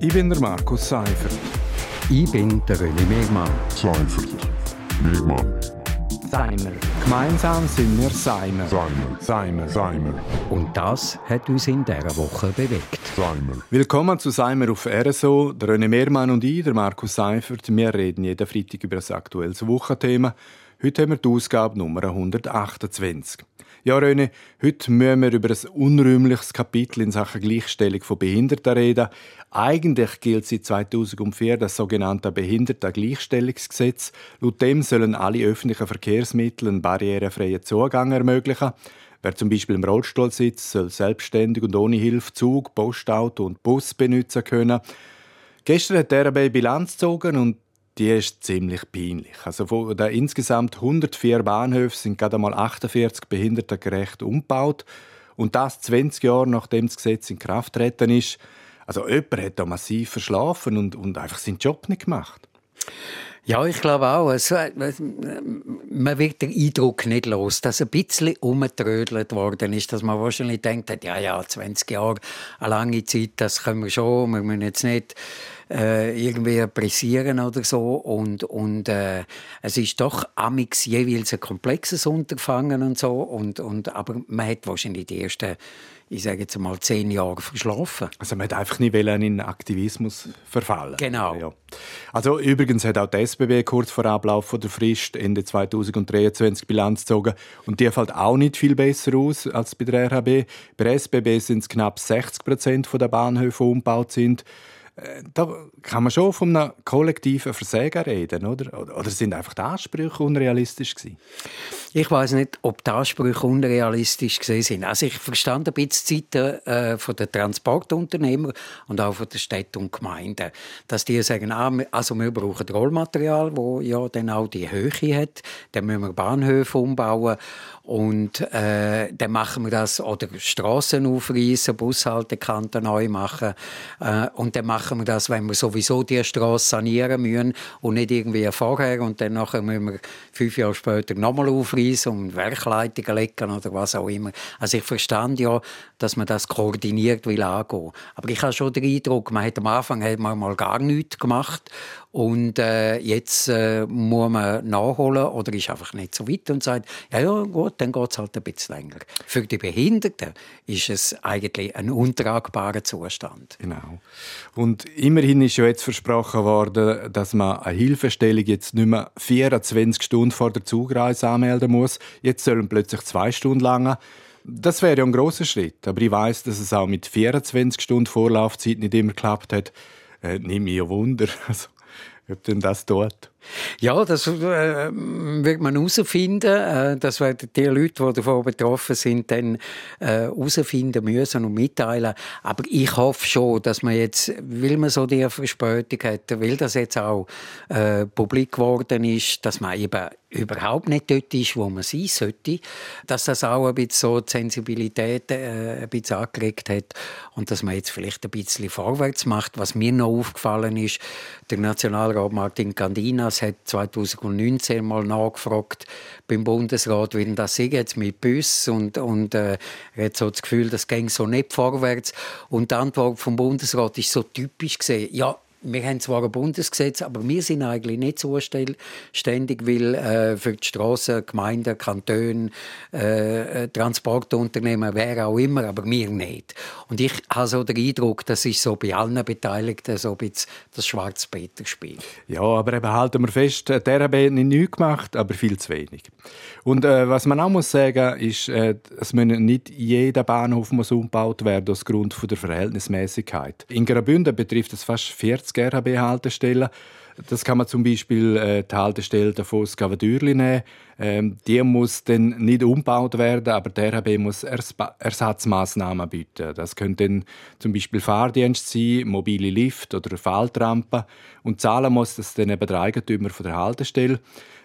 Ich bin der Markus Seifert. Ich bin der René Megmann. Seifert. Megmann. Seimer. Gemeinsam sind wir Seimer. Seimer. Seimer. Seimer. Und das hat uns in dieser Woche bewegt. Seimer. Willkommen zu Seimer auf RSO. Der René Mehrmann und ich, der Markus Seifert, wir reden jeden Freitag über ein aktuelles Wochenthema. Heute haben wir die Ausgabe Nummer 128. Ja, René, heute müssen wir über ein unrühmliches Kapitel in Sachen Gleichstellung von Behinderten reden. Eigentlich gilt seit 2004 das sogenannte Behindertengleichstellungsgesetz. Laut dem sollen alle öffentlichen Verkehrsmittel einen barrierefreien Zugang ermöglichen. Wer zum Beispiel im Rollstuhl sitzt, soll selbstständig und ohne Hilfe Zug, Postauto und Bus benutzen können. Gestern hat der RB Bilanz gezogen und die ist ziemlich peinlich. Also von den insgesamt 104 Bahnhöfen sind gerade einmal 48 behindertengerecht umgebaut. Und das 20 Jahre nachdem das Gesetz in Kraft treten ist. Also jemand hat da massiv verschlafen und, und einfach seinen Job nicht gemacht. Ja, ich glaube auch. Es, man wird den Eindruck nicht los, dass ein bisschen umgetrödelt worden ist, dass man wahrscheinlich denkt, ja, ja, 20 Jahre, eine lange Zeit, das können wir schon, wir müssen jetzt nicht äh, irgendwie pressieren oder so. Und, und äh, es ist doch amix jeweils ein komplexes Unterfangen und so. Und, und, aber man hat wahrscheinlich die ersten ich sage jetzt mal, zehn Jahre verschlafen. Also man hat einfach nicht in Aktivismus verfallen. Genau. Ja. Also übrigens hat auch die SBB kurz vor Ablauf der Frist Ende 2023 Bilanz gezogen und die fällt auch nicht viel besser aus als bei der RHB. Bei der SBB sind es knapp 60 Prozent der Bahnhöfe, die umgebaut sind. Äh, da kann man schon von einem kollektiven Versagen reden, oder? Oder sind einfach die Ansprüche unrealistisch gewesen? Ich weiß nicht, ob die Ansprüche unrealistisch sind. Also ich verstand ein bisschen die Seite äh, von den Transportunternehmer und auch von den Städten und Gemeinden, dass die sagen, ah, also wir brauchen Rollmaterial, wo ja dann auch die Höhe hat, dann müssen wir Bahnhöfe umbauen und äh, dann machen wir das oder Straßen aufreißen, Bushaltekanten neu machen äh, und dann machen wir das, wenn wir sowieso die Straße sanieren müssen und nicht irgendwie vorher und dann nachher müssen wir fünf Jahre später nochmal aufreißen aufreißen und Werkleitungen legen oder was auch immer. Also ich verstand ja, dass man das koordiniert will angehen. Aber ich habe schon den Eindruck, man hat am Anfang hat man mal gar nichts gemacht und äh, jetzt äh, muss man nachholen oder ist einfach nicht so weit und sagt, ja, ja gut, dann geht es halt ein bisschen länger. Für die Behinderten ist es eigentlich ein untragbarer Zustand. Genau. Und immerhin ist ja jetzt versprochen worden, dass man eine Hilfestellung jetzt nicht mehr 24 Stunden vor der Zugreise anmelden muss. Jetzt sollen plötzlich zwei Stunden lang. Das wäre ja ein großer Schritt. Aber ich weiß, dass es auch mit 24 Stunden Vorlaufzeit nicht immer geklappt hat. Äh, nimm mir Wunder. Also, ob denn das dort? Ja, das äh, wird man herausfinden. Äh, das werden die Leute, die davon betroffen sind, dann herausfinden äh, müssen und mitteilen. Aber ich hoffe schon, dass man jetzt, weil man so die Verspätung hat, weil das jetzt auch äh, publik geworden ist, dass man eben überhaupt nicht dort ist, wo man sein sollte, dass das auch ein bisschen so die Sensibilität äh, ein bisschen angeregt hat und dass man jetzt vielleicht ein bisschen vorwärts macht. Was mir noch aufgefallen ist, der Nationalrat Martin Candina das hat 2019 mal nachgefragt beim Bundesrat, wie das ist jetzt mit Bus und, und äh, er hat so das Gefühl, das ging so nicht vorwärts. Und die Antwort vom Bundesrat ist so typisch gesehen. Ja, wir haben zwar ein Bundesgesetz, aber wir sind eigentlich nicht zuständig, weil äh, für die Straßen, Gemeinden, Kantone, äh, äh, Transportunternehmen, wer auch immer, aber wir nicht. Und ich habe so den Eindruck, das ist so bei allen Beteiligten so ein das Schwarz-Peter-Spiel. Ja, aber eben halten wir fest, der RB hat nichts gemacht, aber viel zu wenig. Und äh, was man auch muss sagen, ist, äh, es muss nicht jeder Bahnhof muss umgebaut werden aus Grund von der Verhältnismäßigkeit. In Graubünden betrifft es fast 40 RHB-Haltestellen. Das kann man zum Beispiel äh, die Haltestelle davon Skavadürli nehmen. Ähm, die muss dann nicht umgebaut werden, aber der RHB muss Ers Ersatzmaßnahmen bieten. Das können dann zum Beispiel Fahrdienst sein, mobile Lift oder Falltrampen. Und zahlen muss das dann eben der Eigentümer von der Haltestelle.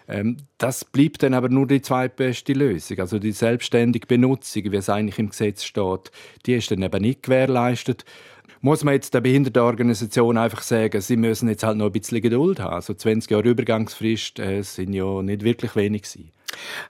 Ähm, das bleibt dann aber nur die zweitbeste Lösung. Also die selbstständige Benutzung, wie es eigentlich im Gesetz steht, die ist dann eben nicht gewährleistet. Muss man jetzt der Behindertenorganisation einfach sagen, sie müssen jetzt halt noch ein bisschen Geduld haben. Also 20 Jahre Übergangsfrist äh, sind ja nicht wirklich wenig gewesen.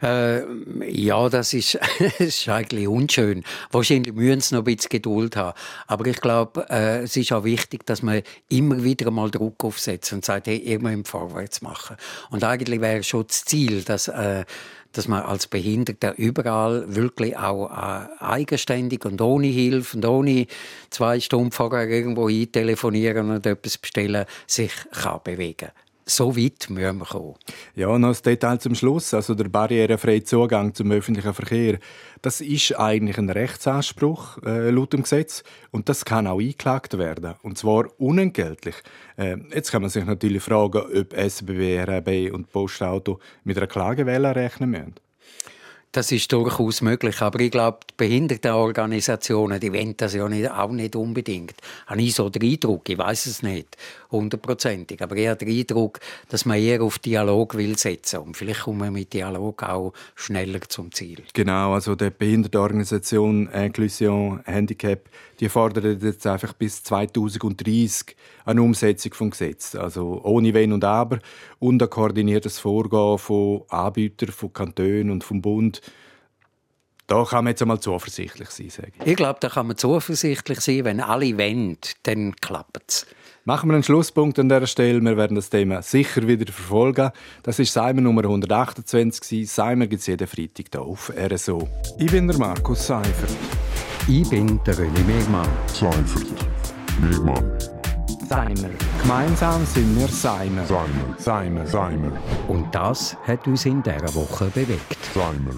Äh, ja, das ist, ist eigentlich unschön. Wahrscheinlich müssen sie noch ein bisschen Geduld haben. Aber ich glaube, äh, es ist auch wichtig, dass man immer wieder mal Druck aufsetzt und sagt, hey, ihr müsst vorwärts machen. Und eigentlich wäre schon das Ziel, dass äh, dass man als Behinderter überall wirklich auch äh, eigenständig und ohne Hilfe und ohne zwei Stunden vorher irgendwo eintelefonieren und etwas bestellen sich kann bewegen so weit müssen wir kommen. Ja, noch ein Detail zum Schluss. Also der barrierefreie Zugang zum öffentlichen Verkehr, das ist eigentlich ein Rechtsanspruch äh, laut dem Gesetz und das kann auch eingeklagt werden und zwar unentgeltlich. Äh, jetzt kann man sich natürlich fragen, ob SBB, RB und Postauto mit einer Klagewelle rechnen müssen. Das ist durchaus möglich, aber ich glaube, die Behindertenorganisationen, die wollen das ja nicht, auch nicht unbedingt. Habe ich so den Eindruck, ich weiß es nicht hundertprozentig, aber ich habe den Eindruck, dass man eher auf Dialog will setzen und vielleicht kommen wir mit Dialog auch schneller zum Ziel. Genau, also die Behindertenorganisation Inclusion Handicap, die fordert jetzt einfach bis 2030 eine Umsetzung vom Gesetz, also ohne Wenn und Aber und ein koordiniertes Vorgehen von Anbietern, von Kantonen und vom Bund da kann man jetzt einmal zuversichtlich sein, sage ich. Ich glaube, da kann man zuversichtlich sein, wenn alle wollen, dann klappt es. Machen wir einen Schlusspunkt an dieser Stelle. Wir werden das Thema sicher wieder verfolgen. Das ist Simon Nummer 128. Simon gibt es jeden Freitag hier auf RSO. Ich bin der Markus Seifert. Ich bin der René Megmann. Seifert. Megmann. Seimer. Gemeinsam sind wir Seimer. Seimer. Seimer. Seimer. Und das hat uns in dieser Woche bewegt. Seimer.